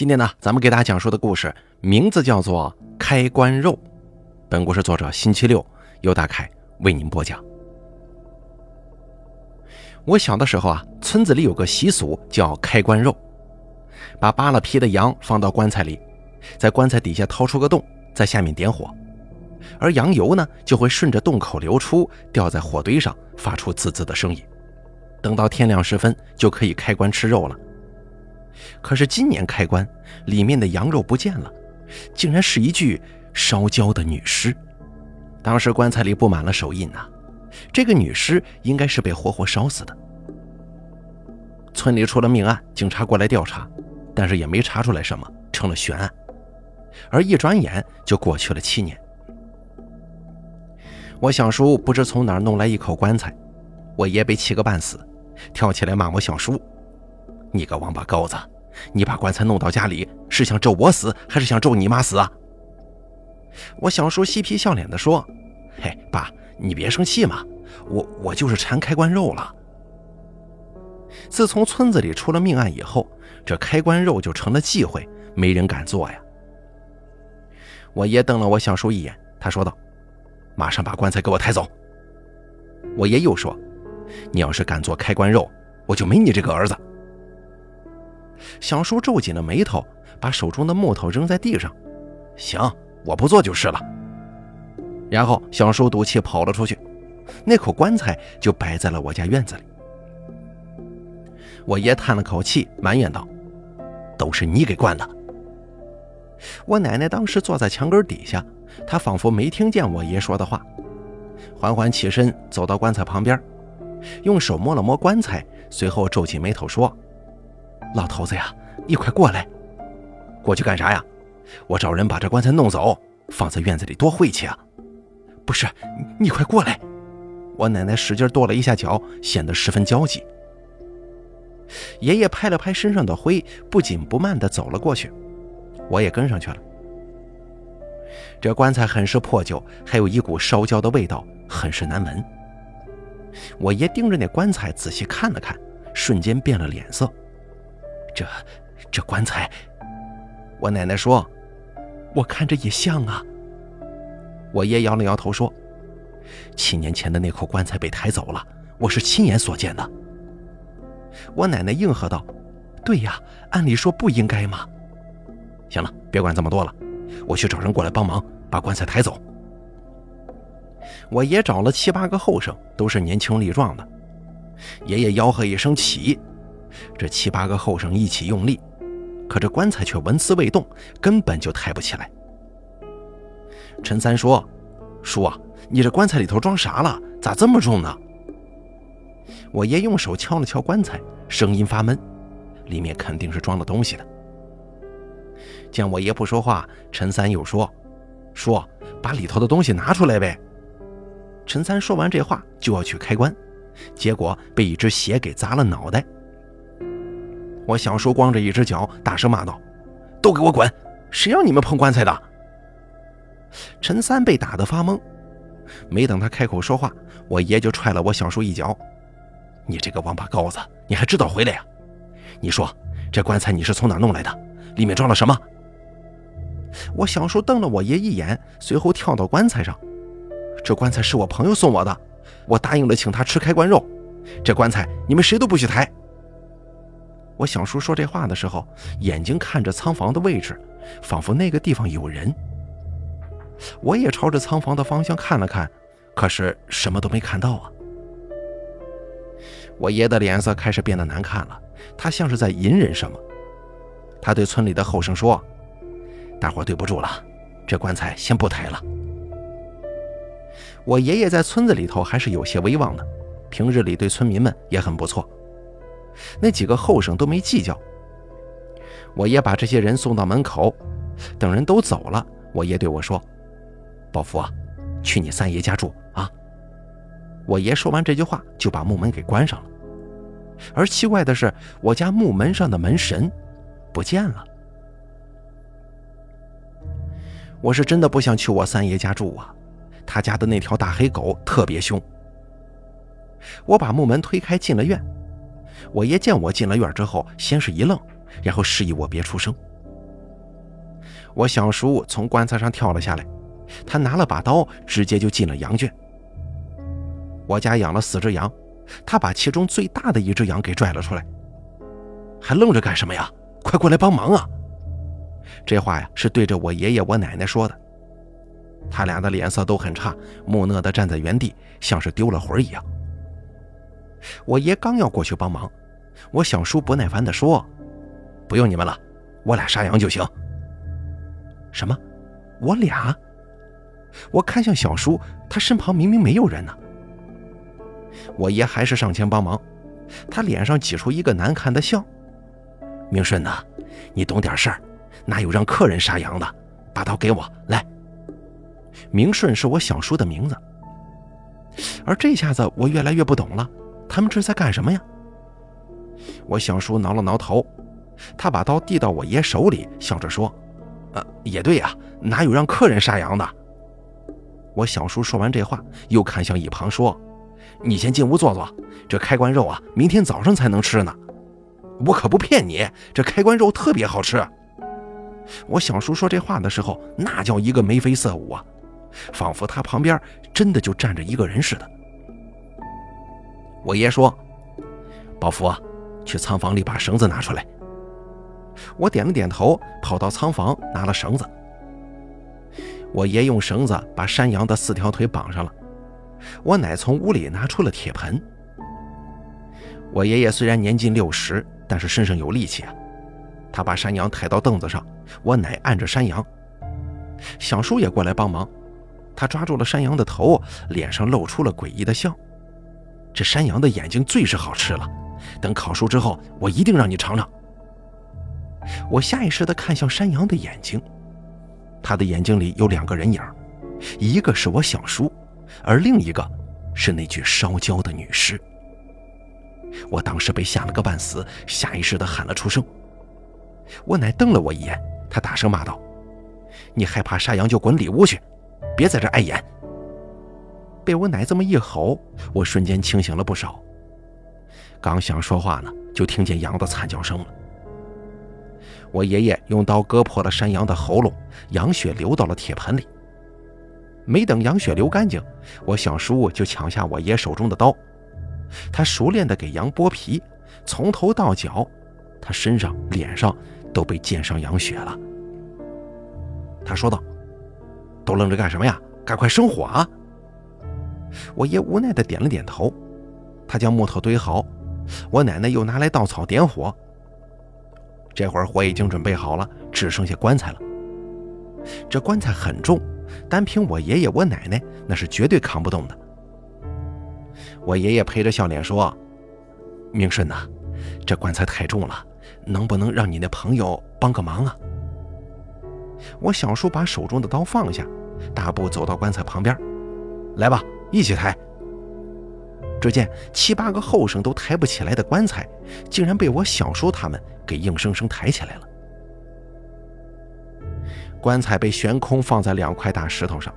今天呢，咱们给大家讲述的故事名字叫做《开关肉》。本故事作者星期六由大凯为您播讲。我小的时候啊，村子里有个习俗叫开关肉，把扒了皮的羊放到棺材里，在棺材底下掏出个洞，在下面点火，而羊油呢就会顺着洞口流出，掉在火堆上，发出滋滋的声音。等到天亮时分，就可以开棺吃肉了。可是今年开棺，里面的羊肉不见了，竟然是一具烧焦的女尸。当时棺材里布满了手印呐，这个女尸应该是被活活烧死的。村里出了命案，警察过来调查，但是也没查出来什么，成了悬案。而一转眼就过去了七年。我小叔不知从哪儿弄来一口棺材，我爷被气个半死，跳起来骂我小叔。你个王八羔子！你把棺材弄到家里，是想咒我死，还是想咒你妈死啊？我小叔嬉皮笑脸地说：“嘿，爸，你别生气嘛，我我就是馋开关肉了。自从村子里出了命案以后，这开关肉就成了忌讳，没人敢做呀。”我爷瞪了我小叔一眼，他说道：“马上把棺材给我抬走。”我爷又说：“你要是敢做开关肉，我就没你这个儿子。”小叔皱紧了眉头，把手中的木头扔在地上。行，我不做就是了。然后小叔赌气跑了出去，那口棺材就摆在了我家院子里。我爷叹了口气，埋怨道：“都是你给惯的。”我奶奶当时坐在墙根底下，她仿佛没听见我爷说的话，缓缓起身走到棺材旁边，用手摸了摸棺材，随后皱起眉头说。老头子呀，你快过来！过去干啥呀？我找人把这棺材弄走，放在院子里多晦气啊！不是，你快过来！我奶奶使劲跺了一下脚，显得十分焦急。爷爷拍了拍身上的灰，不紧不慢地走了过去，我也跟上去了。这棺材很是破旧，还有一股烧焦的味道，很是难闻。我爷盯着那棺材仔细看了看，瞬间变了脸色。这这棺材，我奶奶说，我看着也像啊。我爷摇了摇头说，七年前的那口棺材被抬走了，我是亲眼所见的。我奶奶应和道：“对呀，按理说不应该嘛。”行了，别管这么多了，我去找人过来帮忙把棺材抬走。我爷找了七八个后生，都是年轻力壮的。爷爷吆喝一声起。这七八个后生一起用力，可这棺材却纹丝未动，根本就抬不起来。陈三说：“叔啊，你这棺材里头装啥了？咋这么重呢？”我爷用手敲了敲棺材，声音发闷，里面肯定是装了东西的。见我爷不说话，陈三又说：“叔，把里头的东西拿出来呗。”陈三说完这话就要去开棺，结果被一只鞋给砸了脑袋。我小叔光着一只脚，大声骂道：“都给我滚！谁让你们碰棺材的？”陈三被打得发懵，没等他开口说话，我爷就踹了我小叔一脚：“你这个王八羔子，你还知道回来呀？你说这棺材你是从哪弄来的？里面装了什么？”我小叔瞪了我爷一眼，随后跳到棺材上：“这棺材是我朋友送我的，我答应了请他吃开棺肉。这棺材你们谁都不许抬。”我小叔说这话的时候，眼睛看着仓房的位置，仿佛那个地方有人。我也朝着仓房的方向看了看，可是什么都没看到啊。我爷的脸色开始变得难看了，他像是在隐忍什么。他对村里的后生说：“大伙对不住了，这棺材先不抬了。”我爷爷在村子里头还是有些威望的，平日里对村民们也很不错。那几个后生都没计较。我爷把这些人送到门口，等人都走了，我爷对我说：“宝福啊，去你三爷家住啊。”我爷说完这句话，就把木门给关上了。而奇怪的是，我家木门上的门神不见了。我是真的不想去我三爷家住啊，他家的那条大黑狗特别凶。我把木门推开，进了院。我爷见我进了院之后，先是一愣，然后示意我别出声。我小叔从棺材上跳了下来，他拿了把刀，直接就进了羊圈。我家养了四只羊，他把其中最大的一只羊给拽了出来。还愣着干什么呀？快过来帮忙啊！这话呀是对着我爷爷、我奶奶说的。他俩的脸色都很差，木讷地站在原地，像是丢了魂一样。我爷刚要过去帮忙，我小叔不耐烦地说：“不用你们了，我俩杀羊就行。”什么？我俩？我看向小叔，他身旁明明没有人呢。我爷还是上前帮忙，他脸上挤出一个难看的笑。明顺呐，你懂点事儿，哪有让客人杀羊的？把刀给我来。明顺是我小叔的名字，而这下子我越来越不懂了，他们这是在干什么呀？我小叔挠了挠头，他把刀递到我爷手里，笑着说：“呃，也对呀，哪有让客人杀羊的？”我小叔说完这话，又看向一旁说。你先进屋坐坐，这开关肉啊，明天早上才能吃呢。我可不骗你，这开关肉特别好吃。我小叔说这话的时候，那叫一个眉飞色舞啊，仿佛他旁边真的就站着一个人似的。我爷说：“宝福，去仓房里把绳子拿出来。”我点了点头，跑到仓房拿了绳子。我爷用绳子把山羊的四条腿绑上了。我奶从屋里拿出了铁盆。我爷爷虽然年近六十，但是身上有力气啊。他把山羊抬到凳子上，我奶按着山羊。小叔也过来帮忙，他抓住了山羊的头，脸上露出了诡异的笑。这山羊的眼睛最是好吃了，等烤熟之后，我一定让你尝尝。我下意识地看向山羊的眼睛，他的眼睛里有两个人影，一个是我小叔。而另一个是那具烧焦的女尸。我当时被吓了个半死，下意识地喊了出声。我奶瞪了我一眼，她大声骂道：“你害怕杀羊就滚里屋去，别在这碍眼！”被我奶这么一吼，我瞬间清醒了不少。刚想说话呢，就听见羊的惨叫声了。我爷爷用刀割破了山羊的喉咙，羊血流到了铁盆里。没等羊血流干净，我小叔就抢下我爷手中的刀，他熟练地给羊剥皮，从头到脚，他身上、脸上都被溅上羊血了。他说道：“都愣着干什么呀？赶快生火啊！”我爷无奈地点了点头，他将木头堆好，我奶奶又拿来稻草点火。这会儿火已经准备好了，只剩下棺材了。这棺材很重。单凭我爷爷、我奶奶，那是绝对扛不动的。我爷爷陪着笑脸说：“明顺呐，这棺材太重了，能不能让你那朋友帮个忙啊？”我小叔把手中的刀放下，大步走到棺材旁边：“来吧，一起抬。”只见七八个后生都抬不起来的棺材，竟然被我小叔他们给硬生生抬起来了。棺材被悬空放在两块大石头上，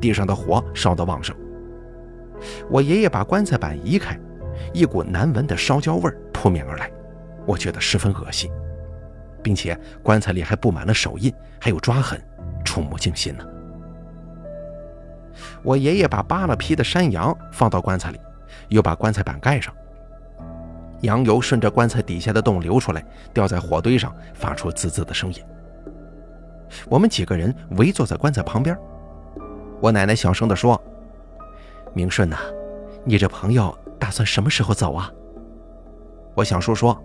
地上的火烧得旺盛。我爷爷把棺材板移开，一股难闻的烧焦味扑面而来，我觉得十分恶心，并且棺材里还布满了手印，还有抓痕，触目惊心呢。我爷爷把扒了皮的山羊放到棺材里，又把棺材板盖上，羊油顺着棺材底下的洞流出来，掉在火堆上，发出滋滋的声音。我们几个人围坐在棺材旁边，我奶奶小声地说：“明顺呐，你这朋友打算什么时候走啊？”我小叔说：“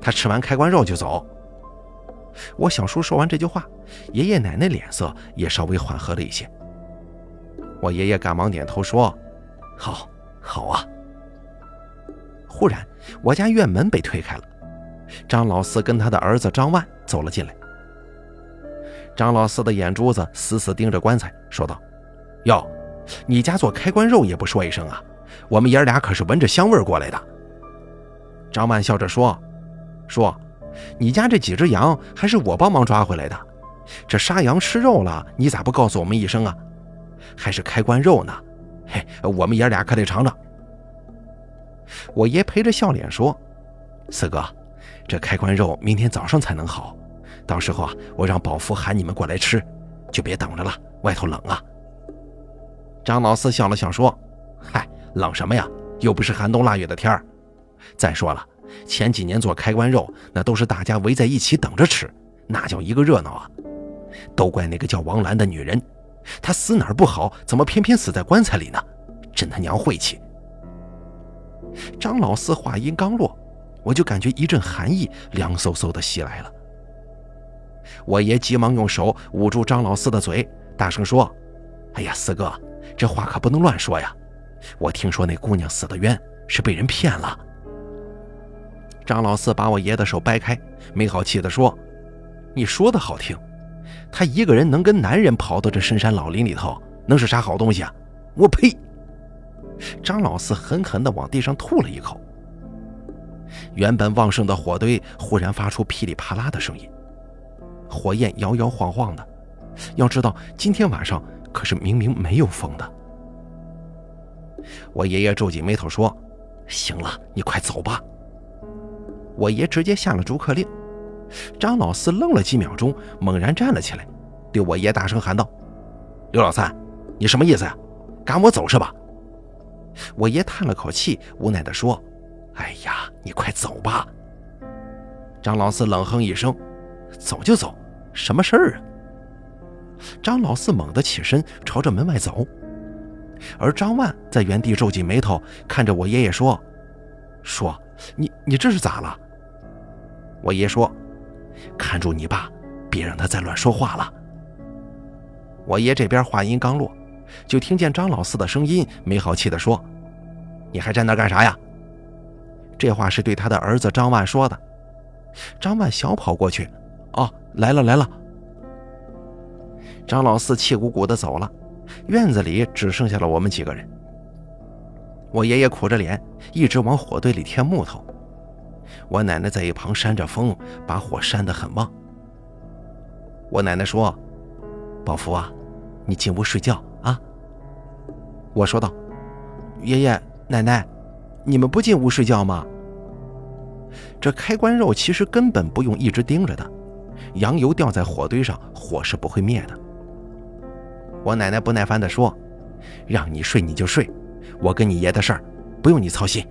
他吃完开棺肉就走。”我小叔说完这句话，爷爷奶奶脸色也稍微缓和了一些。我爷爷赶忙点头说：“好，好啊。”忽然，我家院门被推开了，张老四跟他的儿子张万走了进来。张老四的眼珠子死死盯着棺材，说道：“哟，你家做开棺肉也不说一声啊？我们爷俩可是闻着香味过来的。”张万笑着说：“说，你家这几只羊还是我帮忙抓回来的。这杀羊吃肉了，你咋不告诉我们一声啊？还是开棺肉呢？嘿，我们爷俩可得尝尝。”我爷陪着笑脸说：“四哥，这开棺肉明天早上才能好。”到时候啊，我让保福喊你们过来吃，就别等着了，外头冷啊。”张老四笑了笑说：“嗨，冷什么呀？又不是寒冬腊月的天儿。再说了，前几年做开关肉，那都是大家围在一起等着吃，那叫一个热闹啊！都怪那个叫王兰的女人，他死哪儿不好，怎么偏偏死在棺材里呢？真他娘晦气！”张老四话音刚落，我就感觉一阵寒意凉飕飕的袭来了。我爷急忙用手捂住张老四的嘴，大声说：“哎呀，四哥！”这话可不能乱说呀！我听说那姑娘死的冤，是被人骗了。张老四把我爷的手掰开，没好气地说：“你说的好听，他一个人能跟男人跑到这深山老林里头，能是啥好东西啊？我呸！”张老四狠狠地往地上吐了一口。原本旺盛的火堆忽然发出噼里啪啦的声音，火焰摇摇晃晃的。要知道，今天晚上。可是明明没有风的。我爷爷皱紧眉头说：“行了，你快走吧。”我爷直接下了逐客令。张老四愣了几秒钟，猛然站了起来，对我爷大声喊道：“刘老三，你什么意思呀？赶我走是吧？”我爷叹了口气，无奈地说：“哎呀，你快走吧。”张老四冷哼一声：“走就走，什么事儿啊？”张老四猛地起身，朝着门外走，而张万在原地皱紧眉头，看着我爷爷说：“说，你你这是咋了？”我爷说：“看住你爸，别让他再乱说话了。”我爷这边话音刚落，就听见张老四的声音没好气地说：“你还站那干啥呀？”这话是对他的儿子张万说的。张万小跑过去：“哦，来了来了。”张老四气鼓鼓地走了，院子里只剩下了我们几个人。我爷爷苦着脸，一直往火堆里添木头。我奶奶在一旁扇着风，把火扇得很旺。我奶奶说：“宝福啊，你进屋睡觉啊。”我说道：“爷爷奶奶，你们不进屋睡觉吗？”这开关肉其实根本不用一直盯着的，羊油掉在火堆上，火是不会灭的。我奶奶不耐烦地说：“让你睡你就睡，我跟你爷的事儿不用你操心。”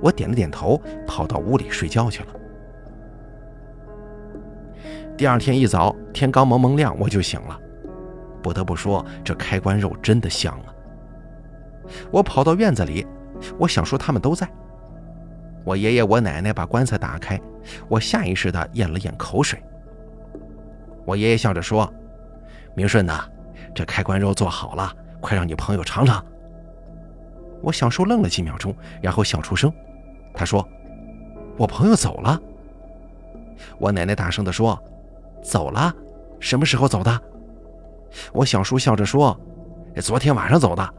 我点了点头，跑到屋里睡觉去了。第二天一早，天刚蒙蒙亮，我就醒了。不得不说，这开关肉真的香啊！我跑到院子里，我想说他们都在。我爷爷、我奶奶把棺材打开，我下意识地咽了咽口水。我爷爷笑着说：“明顺呐。”这开关肉做好了，快让你朋友尝尝。我小叔愣了几秒钟，然后笑出声。他说：“我朋友走了。”我奶奶大声地说：“走了？什么时候走的？”我小叔笑着说：“昨天晚上走的。”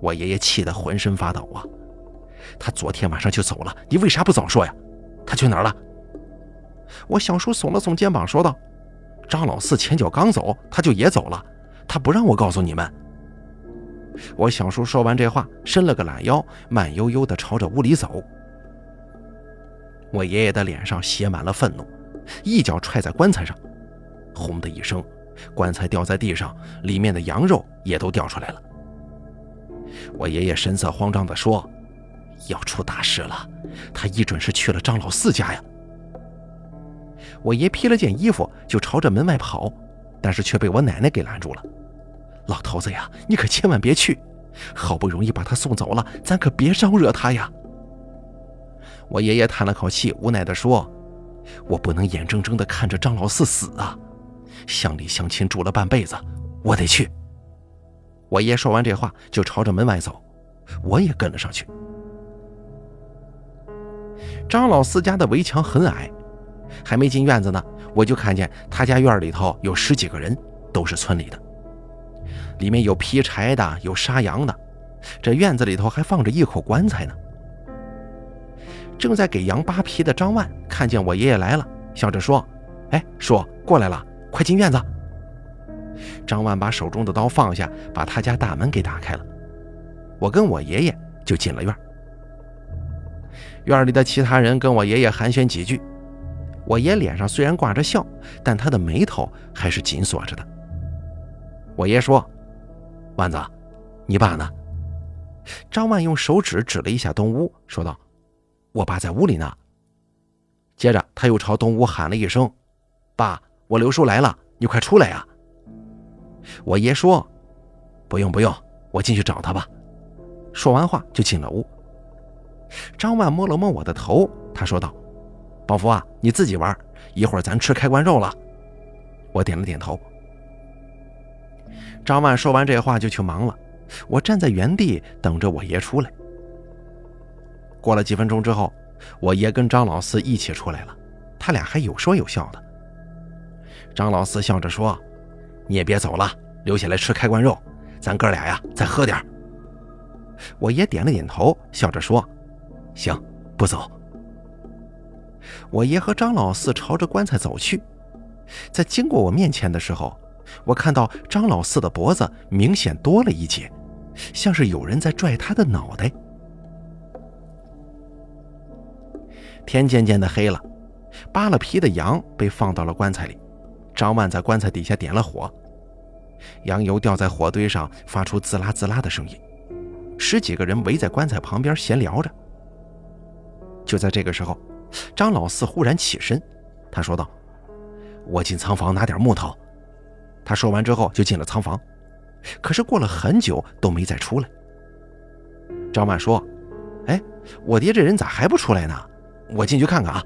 我爷爷气得浑身发抖啊！他昨天晚上就走了，你为啥不早说呀？他去哪儿了？我小叔耸了耸肩膀，说道。张老四前脚刚走，他就也走了。他不让我告诉你们。我小叔说完这话，伸了个懒腰，慢悠悠地朝着屋里走。我爷爷的脸上写满了愤怒，一脚踹在棺材上，轰的一声，棺材掉在地上，里面的羊肉也都掉出来了。我爷爷神色慌张地说：“要出大事了，他一准是去了张老四家呀。”我爷披了件衣服就朝着门外跑，但是却被我奶奶给拦住了。老头子呀，你可千万别去！好不容易把他送走了，咱可别招惹他呀。我爷爷叹了口气，无奈地说：“我不能眼睁睁地看着张老四死啊！乡里乡亲住了半辈子，我得去。”我爷说完这话就朝着门外走，我也跟了上去。张老四家的围墙很矮。还没进院子呢，我就看见他家院里头有十几个人，都是村里的。里面有劈柴的，有杀羊的。这院子里头还放着一口棺材呢。正在给羊扒皮的张万看见我爷爷来了，笑着说：“哎，叔过来了，快进院子。”张万把手中的刀放下，把他家大门给打开了。我跟我爷爷就进了院。院里的其他人跟我爷爷寒暄几句。我爷脸上虽然挂着笑，但他的眉头还是紧锁着的。我爷说：“万子，你爸呢？”张万用手指指了一下东屋，说道：“我爸在屋里呢。”接着他又朝东屋喊了一声：“爸，我刘叔来了，你快出来呀！”我爷说：“不用不用，我进去找他吧。”说完话就进了屋。张万摸了摸我的头，他说道。宝福啊，你自己玩，一会儿咱吃开关肉了。我点了点头。张万说完这话就去忙了，我站在原地等着我爷出来。过了几分钟之后，我爷跟张老四一起出来了，他俩还有说有笑的。张老四笑着说：“你也别走了，留下来吃开关肉，咱哥俩呀再喝点。”我爷点了点头，笑着说：“行，不走。”我爷和张老四朝着棺材走去，在经过我面前的时候，我看到张老四的脖子明显多了一截，像是有人在拽他的脑袋。天渐渐的黑了，扒了皮的羊被放到了棺材里，张万在棺材底下点了火，羊油掉在火堆上，发出滋啦滋啦的声音。十几个人围在棺材旁边闲聊着。就在这个时候。张老四忽然起身，他说道：“我进仓房拿点木头。”他说完之后就进了仓房，可是过了很久都没再出来。张万说：“哎，我爹这人咋还不出来呢？我进去看看啊。”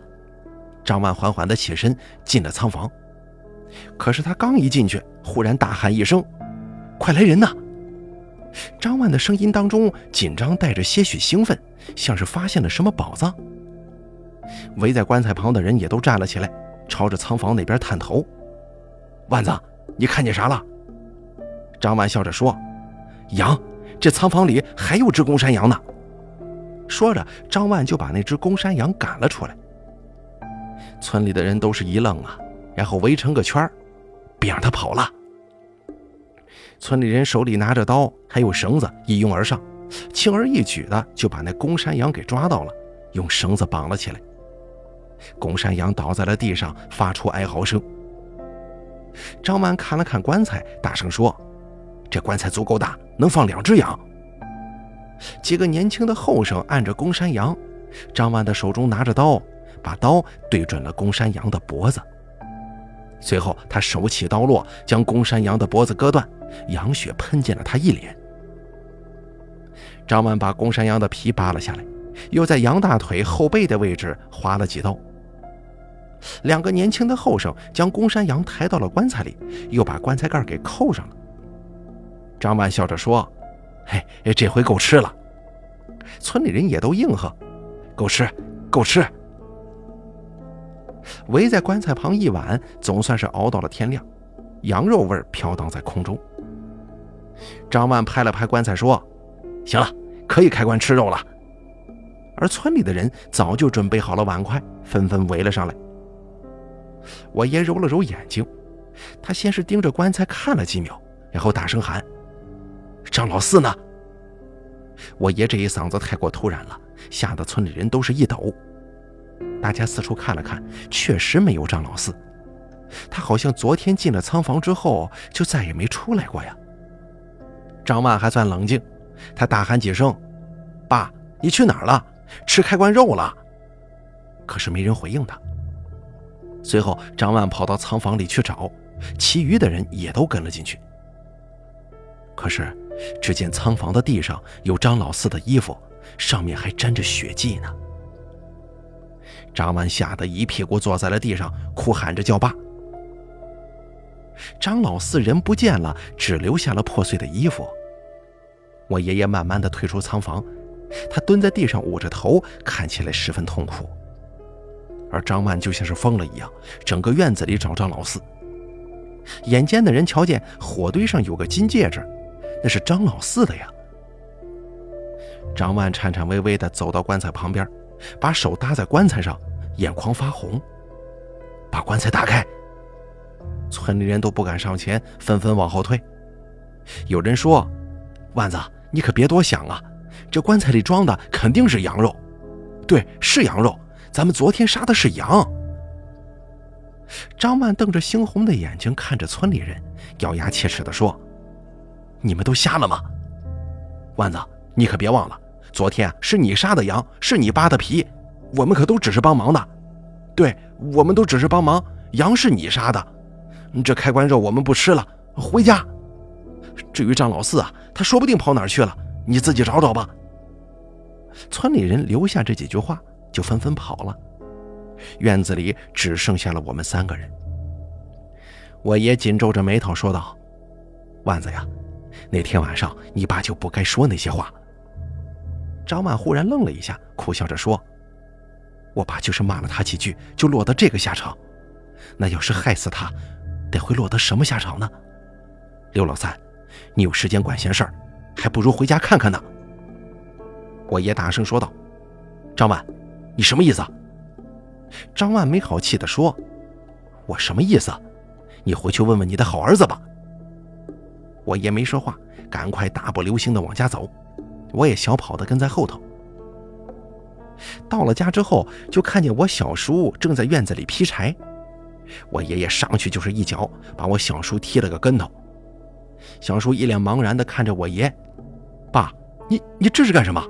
张万缓缓地起身进了仓房，可是他刚一进去，忽然大喊一声：“快来人呐！”张万的声音当中紧张带着些许兴奋，像是发现了什么宝藏。围在棺材旁的人也都站了起来，朝着仓房那边探头。万子，你看见啥了？张万笑着说：“羊，这仓房里还有只公山羊呢。”说着，张万就把那只公山羊赶了出来。村里的人都是一愣啊，然后围成个圈别让他跑了。村里人手里拿着刀，还有绳子，一拥而上，轻而易举的就把那公山羊给抓到了，用绳子绑了起来。公山羊倒在了地上，发出哀嚎声。张万看了看棺材，大声说：“这棺材足够大，能放两只羊。”几个年轻的后生按着公山羊，张万的手中拿着刀，把刀对准了公山羊的脖子。随后，他手起刀落，将公山羊的脖子割断，羊血喷溅了他一脸。张万把公山羊的皮扒了下来，又在羊大腿后背的位置划了几刀。两个年轻的后生将公山羊抬到了棺材里，又把棺材盖给扣上了。张万笑着说：“嘿，这回够吃了。”村里人也都应和：“够吃，够吃。”围在棺材旁一晚，总算是熬到了天亮，羊肉味飘荡在空中。张万拍了拍棺材说：“行了，可以开棺吃肉了。”而村里的人早就准备好了碗筷，纷纷围了上来。我爷揉了揉眼睛，他先是盯着棺材看了几秒，然后大声喊：“张老四呢？”我爷这一嗓子太过突然了，吓得村里人都是一抖。大家四处看了看，确实没有张老四，他好像昨天进了仓房之后就再也没出来过呀。张万还算冷静，他大喊几声：“爸，你去哪儿了？吃开关肉了？”可是没人回应他。随后，张万跑到仓房里去找，其余的人也都跟了进去。可是，只见仓房的地上有张老四的衣服，上面还沾着血迹呢。张万吓得一屁股坐在了地上，哭喊着叫爸。张老四人不见了，只留下了破碎的衣服。我爷爷慢慢的退出仓房，他蹲在地上捂着头，看起来十分痛苦。而张万就像是疯了一样，整个院子里找张老四。眼尖的人瞧见火堆上有个金戒指，那是张老四的呀。张万颤颤巍巍地走到棺材旁边，把手搭在棺材上，眼眶发红。把棺材打开。村里人都不敢上前，纷纷往后退。有人说：“万子，你可别多想啊，这棺材里装的肯定是羊肉。对，是羊肉。”咱们昨天杀的是羊。张万瞪着猩红的眼睛看着村里人，咬牙切齿地说：“你们都瞎了吗？万子，你可别忘了，昨天是你杀的羊，是你扒的皮，我们可都只是帮忙的。对，我们都只是帮忙，羊是你杀的，这开关肉我们不吃了，回家。至于张老四啊，他说不定跑哪儿去了，你自己找找吧。”村里人留下这几句话，就纷纷跑了。院子里只剩下了我们三个人。我爷紧皱着眉头说道：“万子呀，那天晚上你爸就不该说那些话。”张万忽然愣了一下，苦笑着说：“我爸就是骂了他几句，就落得这个下场。那要是害死他，得会落得什么下场呢？”刘老三，你有时间管闲事儿，还不如回家看看呢。我爷大声说道：“张万，你什么意思？”张万没好气地说：“我什么意思？你回去问问你的好儿子吧。”我爷没说话，赶快大步流星地往家走，我也小跑地跟在后头。到了家之后，就看见我小叔正在院子里劈柴，我爷爷上去就是一脚，把我小叔踢了个跟头。小叔一脸茫然地看着我爷：“爸，你你这是干什么？”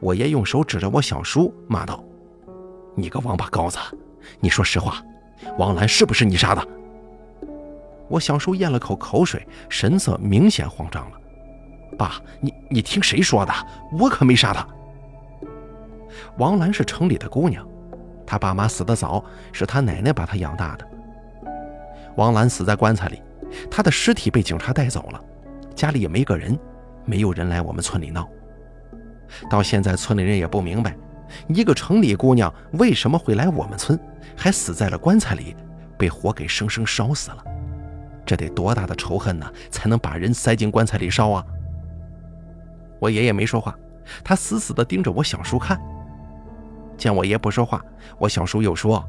我爷用手指着我小叔，骂道。你个王八羔子！你说实话，王兰是不是你杀的？我小叔咽了口口水，神色明显慌张了。爸，你你听谁说的？我可没杀她。王兰是城里的姑娘，她爸妈死得早，是她奶奶把她养大的。王兰死在棺材里，她的尸体被警察带走了，家里也没个人，没有人来我们村里闹。到现在，村里人也不明白。一个城里姑娘为什么会来我们村，还死在了棺材里，被火给生生烧死了？这得多大的仇恨呢，才能把人塞进棺材里烧啊？我爷爷没说话，他死死地盯着我小叔看。见我爷不说话，我小叔又说：“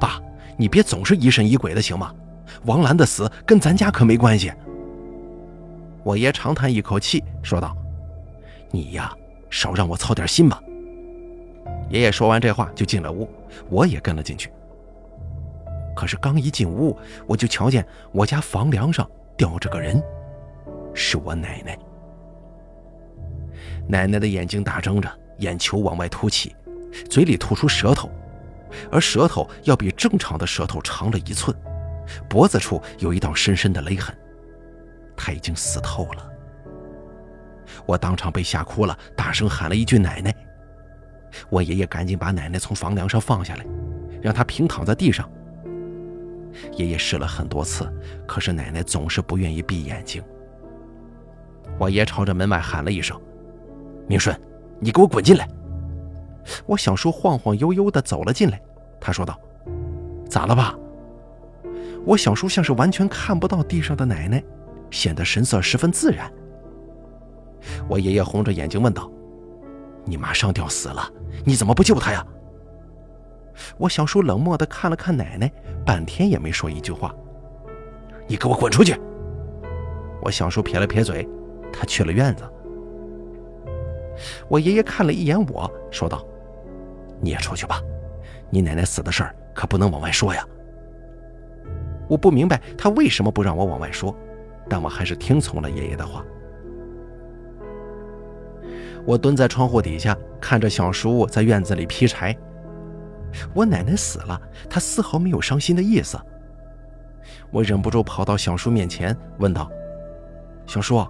爸，你别总是疑神疑鬼的，行吗？王兰的死跟咱家可没关系。”我爷长叹一口气，说道：“你呀，少让我操点心吧。”爷爷说完这话就进了屋，我也跟了进去。可是刚一进屋，我就瞧见我家房梁上吊着个人，是我奶奶。奶奶的眼睛大睁着，眼球往外凸起，嘴里吐出舌头，而舌头要比正常的舌头长了一寸，脖子处有一道深深的勒痕。她已经死透了。我当场被吓哭了，大声喊了一句：“奶奶！”我爷爷赶紧把奶奶从房梁上放下来，让她平躺在地上。爷爷试了很多次，可是奶奶总是不愿意闭眼睛。我爷朝着门外喊了一声：“明顺，你给我滚进来！”我小叔晃晃悠悠地走了进来，他说道：“咋了吧？”我小叔像是完全看不到地上的奶奶，显得神色十分自然。我爷爷红着眼睛问道：“你妈上吊死了？”你怎么不救他呀？我小叔冷漠地看了看奶奶，半天也没说一句话。你给我滚出去！我小叔撇了撇嘴，他去了院子。我爷爷看了一眼我，说道：“你也出去吧，你奶奶死的事儿可不能往外说呀。”我不明白他为什么不让我往外说，但我还是听从了爷爷的话。我蹲在窗户底下，看着小叔在院子里劈柴。我奶奶死了，他丝毫没有伤心的意思。我忍不住跑到小叔面前，问道：“小叔，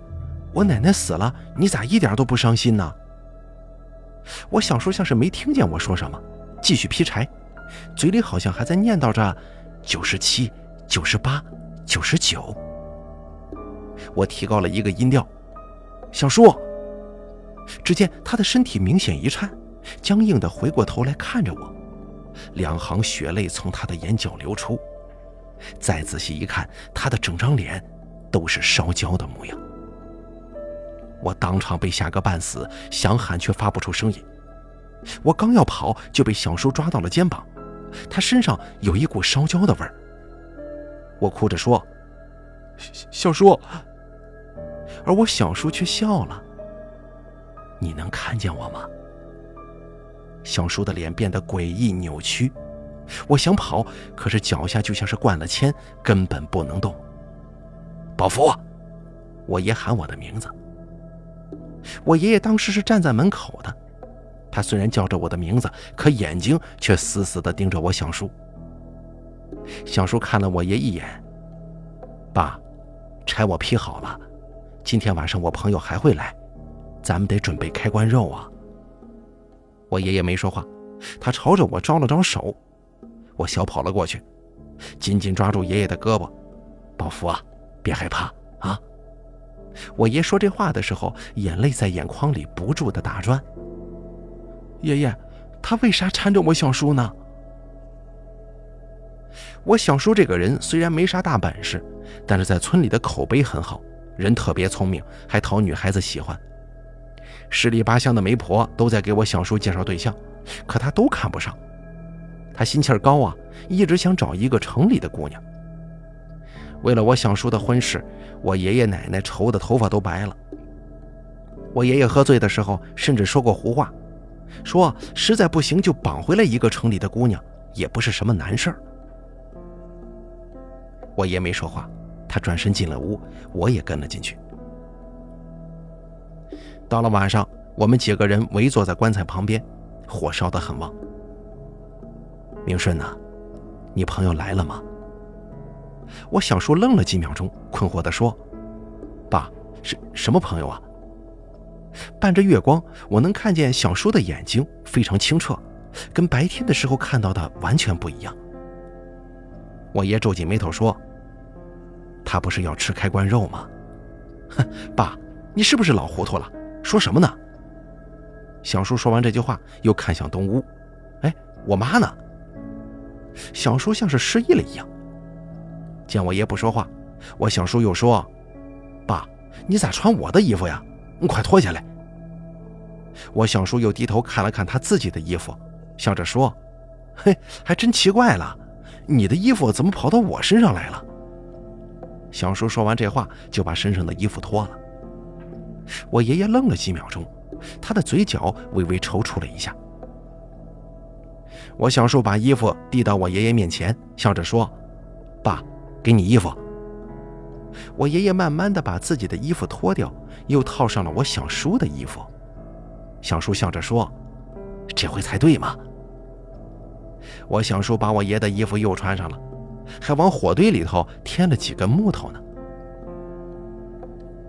我奶奶死了，你咋一点都不伤心呢？”我小叔像是没听见我说什么，继续劈柴，嘴里好像还在念叨着“九十七、九十八、九十九”。我提高了一个音调：“小叔。”只见他的身体明显一颤，僵硬地回过头来看着我，两行血泪从他的眼角流出。再仔细一看，他的整张脸都是烧焦的模样。我当场被吓个半死，想喊却发不出声音。我刚要跑，就被小叔抓到了肩膀，他身上有一股烧焦的味儿。我哭着说：“小叔。”而我小叔却笑了。你能看见我吗？小叔的脸变得诡异扭曲，我想跑，可是脚下就像是灌了铅，根本不能动。宝福，我爷喊我的名字。我爷爷当时是站在门口的，他虽然叫着我的名字，可眼睛却死死地盯着我小叔。小叔看了我爷一眼，爸，柴我劈好了，今天晚上我朋友还会来，咱们得准备开棺肉啊。我爷爷没说话，他朝着我招了招手，我小跑了过去，紧紧抓住爷爷的胳膊，宝福啊，别害怕啊。我爷说这话的时候，眼泪在眼眶里不住的打转。爷爷，他为啥缠着我小叔呢？我小叔这个人虽然没啥大本事，但是在村里的口碑很好，人特别聪明，还讨女孩子喜欢。十里八乡的媒婆都在给我小叔介绍对象，可他都看不上。他心气儿高啊，一直想找一个城里的姑娘。为了我小叔的婚事，我爷爷奶奶愁的头发都白了。我爷爷喝醉的时候，甚至说过胡话，说实在不行就绑回来一个城里的姑娘，也不是什么难事儿。我爷没说话，他转身进了屋，我也跟了进去。到了晚上，我们几个人围坐在棺材旁边，火烧得很旺。明顺呐，你朋友来了吗？我小叔愣了几秒钟，困惑地说：“爸，是什么朋友啊？”伴着月光，我能看见小叔的眼睛非常清澈，跟白天的时候看到的完全不一样。我爷皱紧眉头说：“他不是要吃开棺肉吗？”哼，爸，你是不是老糊涂了？说什么呢？小叔说完这句话，又看向东屋：“哎，我妈呢？”小叔像是失忆了一样。见我爷不说话，我小叔又说：“爸，你咋穿我的衣服呀？你快脱下来。”我小叔又低头看了看他自己的衣服，笑着说：“嘿，还真奇怪了，你的衣服怎么跑到我身上来了？”小叔说完这话，就把身上的衣服脱了。我爷爷愣了几秒钟，他的嘴角微微抽搐了一下。我小叔把衣服递到我爷爷面前，笑着说：“爸。”给你衣服。我爷爷慢慢的把自己的衣服脱掉，又套上了我小叔的衣服。小叔笑着说：“这回才对嘛。”我小叔把我爷的衣服又穿上了，还往火堆里头添了几根木头呢。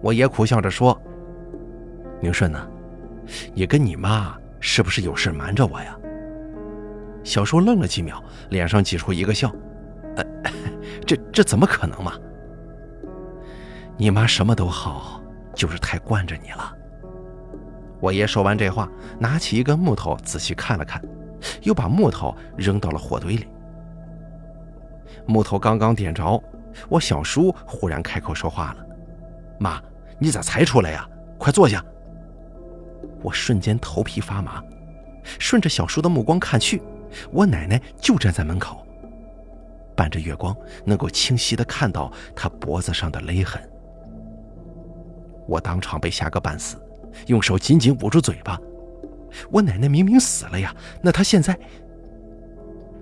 我爷苦笑着说：“明顺呢，你跟你妈是不是有事瞒着我呀？”小叔愣了几秒，脸上挤出一个笑。这这怎么可能嘛？你妈什么都好，就是太惯着你了。我爷说完这话，拿起一根木头仔细看了看，又把木头扔到了火堆里。木头刚刚点着，我小叔忽然开口说话了：“妈，你咋才出来呀？快坐下。”我瞬间头皮发麻，顺着小叔的目光看去，我奶奶就站在门口。伴着月光，能够清晰的看到她脖子上的勒痕。我当场被吓个半死，用手紧紧捂住嘴巴。我奶奶明明死了呀，那她现在……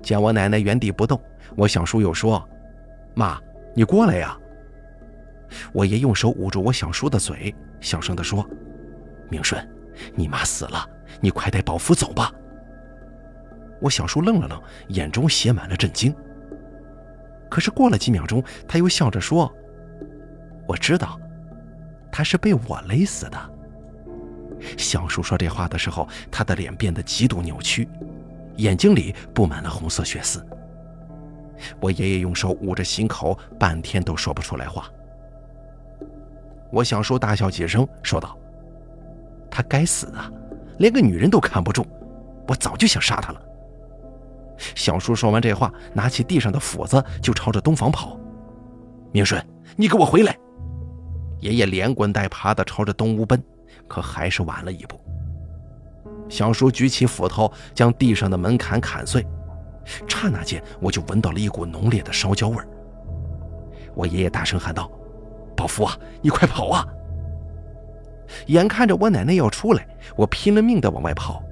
见我奶奶原地不动，我小叔又说：“妈，你过来呀。”我爷用手捂住我小叔的嘴，小声地说：“明顺，你妈死了，你快带宝福走吧。”我小叔愣了愣，眼中写满了震惊。可是过了几秒钟，他又笑着说：“我知道，他是被我勒死的。”小叔说这话的时候，他的脸变得极度扭曲，眼睛里布满了红色血丝。我爷爷用手捂着心口，半天都说不出来话。我小叔大笑几声，说道：“他该死啊，连个女人都看不住，我早就想杀他了。”小叔说完这话，拿起地上的斧子就朝着东房跑。明顺，你给我回来！爷爷连滚带爬地朝着东屋奔，可还是晚了一步。小叔举起斧头，将地上的门槛砍碎。刹那间，我就闻到了一股浓烈的烧焦味。我爷爷大声喊道：“宝福啊，你快跑啊！”眼看着我奶奶要出来，我拼了命地往外跑。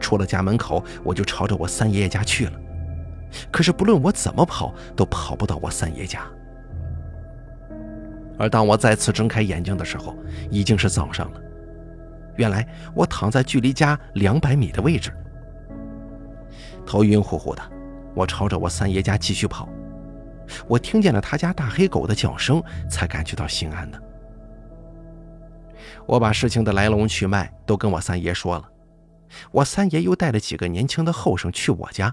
出了家门口，我就朝着我三爷爷家去了。可是不论我怎么跑，都跑不到我三爷家。而当我再次睁开眼睛的时候，已经是早上了。原来我躺在距离家两百米的位置，头晕乎乎的，我朝着我三爷家继续跑。我听见了他家大黑狗的叫声，才感觉到心安的。我把事情的来龙去脉都跟我三爷说了，我三爷又带了几个年轻的后生去我家。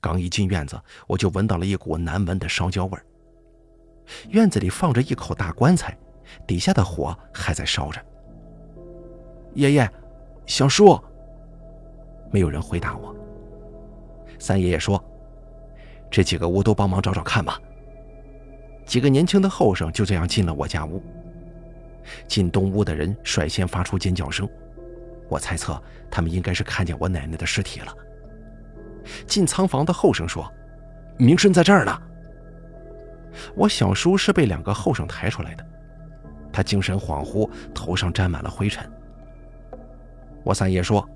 刚一进院子，我就闻到了一股难闻的烧焦味儿。院子里放着一口大棺材，底下的火还在烧着。爷爷，小叔，没有人回答我。三爷爷说：“这几个屋都帮忙找找看吧。”几个年轻的后生就这样进了我家屋。进东屋的人率先发出尖叫声，我猜测他们应该是看见我奶奶的尸体了。进仓房的后生说：“明顺在这儿呢。”我小叔是被两个后生抬出来的，他精神恍惚，头上沾满了灰尘。我三爷说：“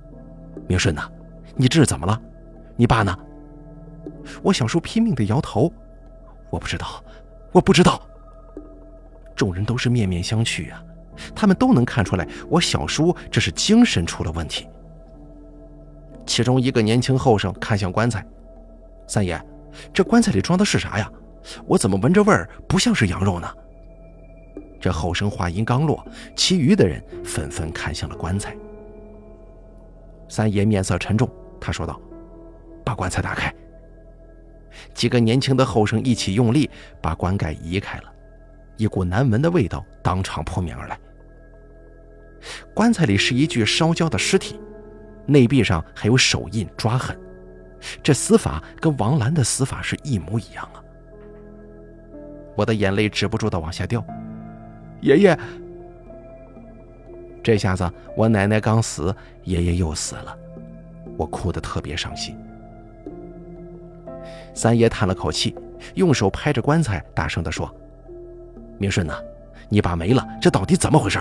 明顺呐，你这是怎么了？你爸呢？”我小叔拼命的摇头：“我不知道，我不知道。”众人都是面面相觑啊，他们都能看出来我小叔这是精神出了问题。其中一个年轻后生看向棺材：“三爷，这棺材里装的是啥呀？”我怎么闻着味儿不像是羊肉呢？这后生话音刚落，其余的人纷纷看向了棺材。三爷面色沉重，他说道：“把棺材打开。”几个年轻的后生一起用力把棺盖移开了，一股难闻的味道当场扑面而来。棺材里是一具烧焦的尸体，内壁上还有手印抓痕，这死法跟王兰的死法是一模一样啊！我的眼泪止不住的往下掉，爷爷，这下子我奶奶刚死，爷爷又死了，我哭得特别伤心。三爷叹了口气，用手拍着棺材，大声地说：“明顺呐，你爸没了，这到底怎么回事？”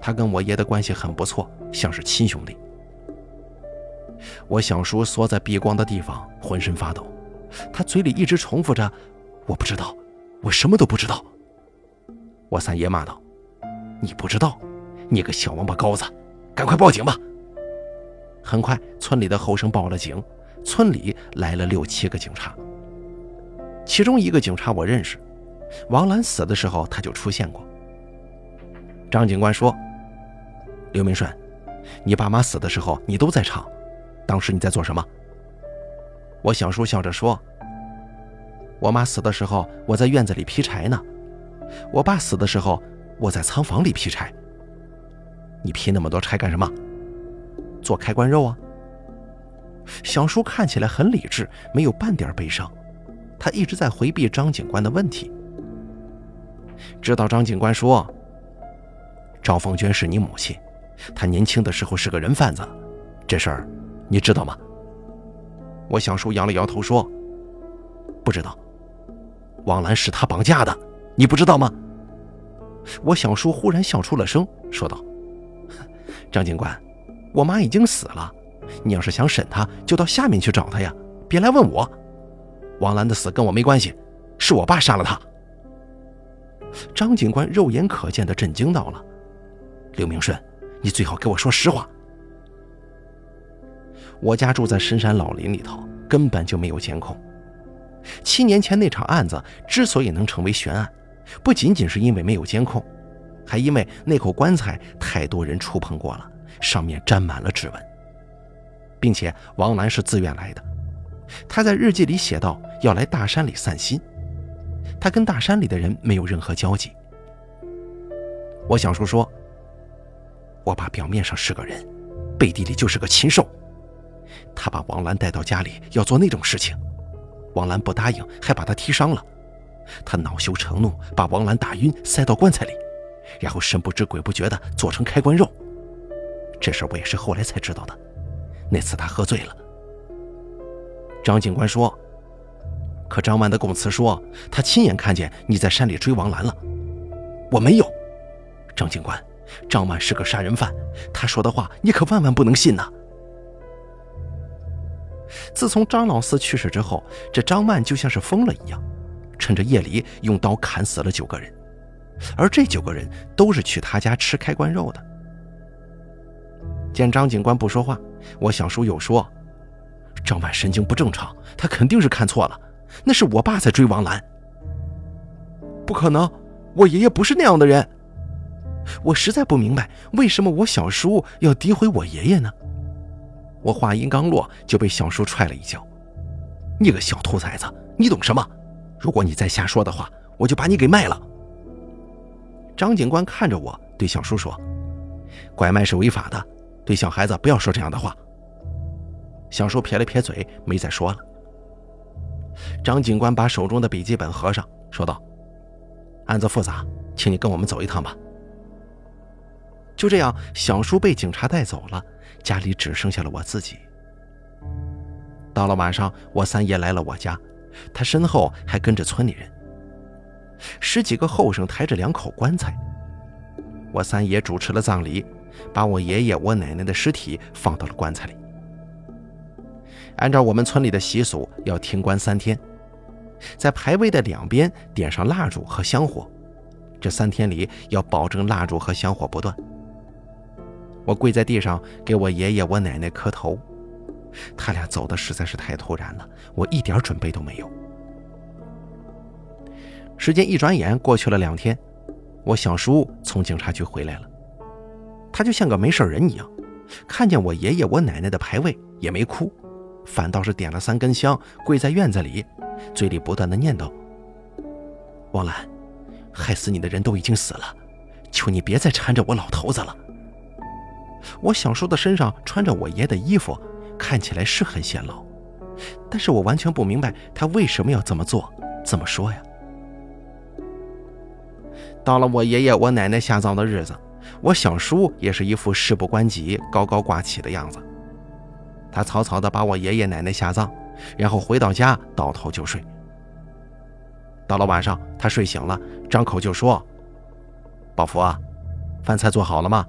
他跟我爷的关系很不错，像是亲兄弟。我小叔缩在避光的地方，浑身发抖，他嘴里一直重复着：“我不知道。”我什么都不知道，我三爷骂道：“你不知道，你个小王八羔子，赶快报警吧！”很快，村里的后生报了警，村里来了六七个警察。其中一个警察我认识，王兰死的时候他就出现过。张警官说：“刘明顺，你爸妈死的时候你都在场，当时你在做什么？”我小叔笑着说。我妈死的时候，我在院子里劈柴呢；我爸死的时候，我在仓房里劈柴。你劈那么多柴干什么？做开棺肉啊！小叔看起来很理智，没有半点悲伤，他一直在回避张警官的问题。直到张警官说：“赵凤娟是你母亲，她年轻的时候是个人贩子，这事儿你知道吗？”我小叔摇了摇头说：“不知道。”王兰是他绑架的，你不知道吗？我小叔忽然笑出了声，说道：“张警官，我妈已经死了，你要是想审她，就到下面去找她呀，别来问我。王兰的死跟我没关系，是我爸杀了她。”张警官肉眼可见的震惊到了。刘明顺，你最好给我说实话。我家住在深山老林里头，根本就没有监控。七年前那场案子之所以能成为悬案，不仅仅是因为没有监控，还因为那口棺材太多人触碰过了，上面沾满了指纹，并且王兰是自愿来的。她在日记里写道要来大山里散心，他跟大山里的人没有任何交集。我小叔说：“我爸表面上是个人，背地里就是个禽兽。他把王兰带到家里要做那种事情。”王兰不答应，还把他踢伤了。他恼羞成怒，把王兰打晕，塞到棺材里，然后神不知鬼不觉地做成开棺肉。这事我也是后来才知道的。那次他喝醉了。张警官说：“可张万的供词说，他亲眼看见你在山里追王兰了。”我没有。张警官，张万是个杀人犯，他说的话你可万万不能信呐。自从张老四去世之后，这张曼就像是疯了一样，趁着夜里用刀砍死了九个人，而这九个人都是去他家吃开棺肉的。见张警官不说话，我小叔又说：“张曼神经不正常，他肯定是看错了，那是我爸在追王兰。”不可能，我爷爷不是那样的人。我实在不明白，为什么我小叔要诋毁我爷爷呢？我话音刚落，就被小叔踹了一脚。“你个小兔崽子，你懂什么？如果你再瞎说的话，我就把你给卖了。”张警官看着我，对小叔说：“拐卖是违法的。”对小孩子不要说这样的话。小叔撇了撇嘴，没再说了。张警官把手中的笔记本合上，说道：“案子复杂，请你跟我们走一趟吧。”就这样，小叔被警察带走了，家里只剩下了我自己。到了晚上，我三爷来了我家，他身后还跟着村里人，十几个后生抬着两口棺材。我三爷主持了葬礼。把我爷爷、我奶奶的尸体放到了棺材里。按照我们村里的习俗，要停棺三天，在牌位的两边点上蜡烛和香火，这三天里要保证蜡烛和香火不断。我跪在地上给我爷爷、我奶奶磕头，他俩走的实在是太突然了，我一点准备都没有。时间一转眼过去了两天，我小叔从警察局回来了。他就像个没事人一样，看见我爷爷我奶奶的牌位也没哭，反倒是点了三根香，跪在院子里，嘴里不断的念叨：“王兰，害死你的人都已经死了，求你别再缠着我老头子了。”我小叔的身上穿着我爷的衣服，看起来是很显老，但是我完全不明白他为什么要这么做，这么说呀。到了我爷爷我奶奶下葬的日子。我小叔也是一副事不关己、高高挂起的样子。他草草地把我爷爷奶奶下葬，然后回到家倒头就睡。到了晚上，他睡醒了，张口就说：“宝福啊，饭菜做好了吗？”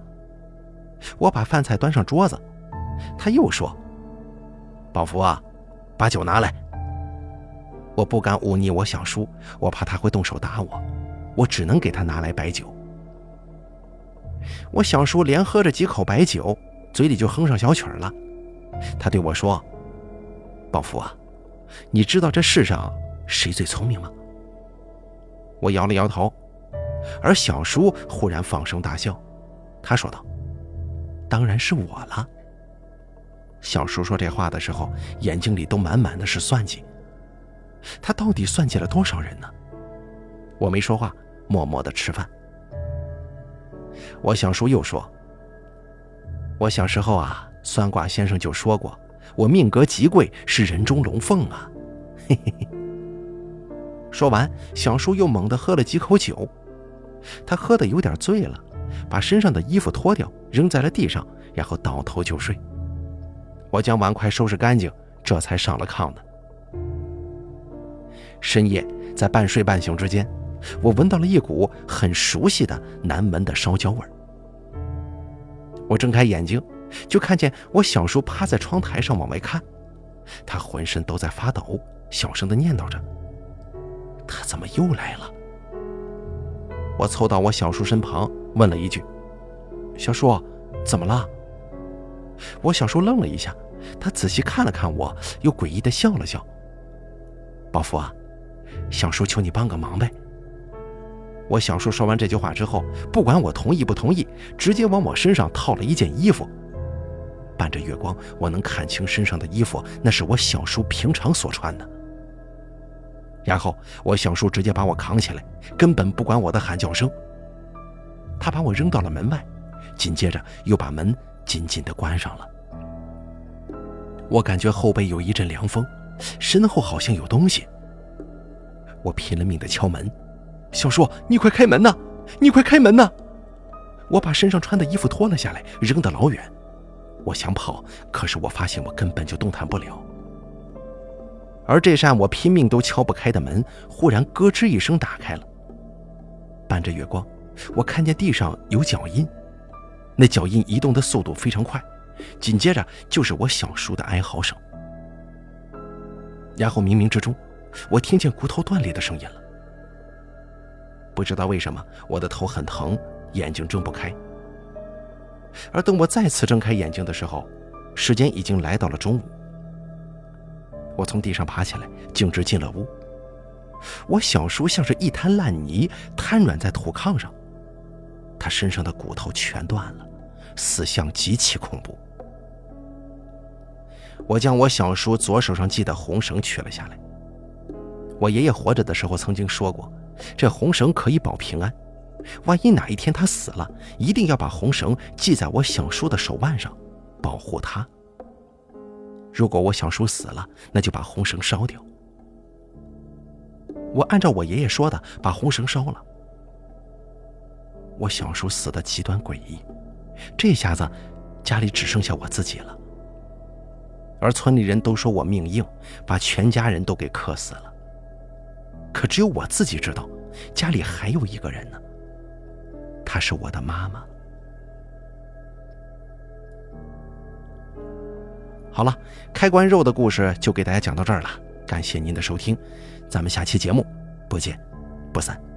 我把饭菜端上桌子，他又说：“宝福啊，把酒拿来。”我不敢忤逆我小叔，我怕他会动手打我，我只能给他拿来白酒。我小叔连喝着几口白酒，嘴里就哼上小曲儿了。他对我说：“宝福啊，你知道这世上谁最聪明吗？”我摇了摇头，而小叔忽然放声大笑。他说道：“当然是我了。”小叔说这话的时候，眼睛里都满满的是算计。他到底算计了多少人呢？我没说话，默默的吃饭。我小叔又说：“我小时候啊，算卦先生就说过，我命格极贵，是人中龙凤啊。”嘿嘿嘿。说完，小叔又猛地喝了几口酒，他喝得有点醉了，把身上的衣服脱掉，扔在了地上，然后倒头就睡。我将碗筷收拾干净，这才上了炕的。深夜，在半睡半醒之间。我闻到了一股很熟悉的南门的烧焦味儿。我睁开眼睛，就看见我小叔趴在窗台上往外看，他浑身都在发抖，小声的念叨着：“他怎么又来了？”我凑到我小叔身旁，问了一句：“小叔，怎么了？”我小叔愣了一下，他仔细看了看我，又诡异的笑了笑：“宝福啊，小叔求你帮个忙呗。”我小叔说完这句话之后，不管我同意不同意，直接往我身上套了一件衣服。伴着月光，我能看清身上的衣服，那是我小叔平常所穿的。然后我小叔直接把我扛起来，根本不管我的喊叫声。他把我扔到了门外，紧接着又把门紧紧地关上了。我感觉后背有一阵凉风，身后好像有东西。我拼了命地敲门。小叔，你快开门呐！你快开门呐！我把身上穿的衣服脱了下来，扔得老远。我想跑，可是我发现我根本就动弹不了。而这扇我拼命都敲不开的门，忽然咯吱一声打开了。伴着月光，我看见地上有脚印，那脚印移动的速度非常快，紧接着就是我小叔的哀嚎声。然后冥冥之中，我听见骨头断裂的声音了。不知道为什么，我的头很疼，眼睛睁不开。而等我再次睁开眼睛的时候，时间已经来到了中午。我从地上爬起来，径直进了屋。我小叔像是一滩烂泥，瘫软在土炕上，他身上的骨头全断了，死相极其恐怖。我将我小叔左手上系的红绳取了下来。我爷爷活着的时候曾经说过，这红绳可以保平安。万一哪一天他死了，一定要把红绳系在我小叔的手腕上，保护他。如果我小叔死了，那就把红绳烧掉。我按照我爷爷说的，把红绳烧了。我小叔死的极端诡异，这下子家里只剩下我自己了。而村里人都说我命硬，把全家人都给克死了。可只有我自己知道，家里还有一个人呢。她是我的妈妈。好了，开关肉的故事就给大家讲到这儿了，感谢您的收听，咱们下期节目不见不散。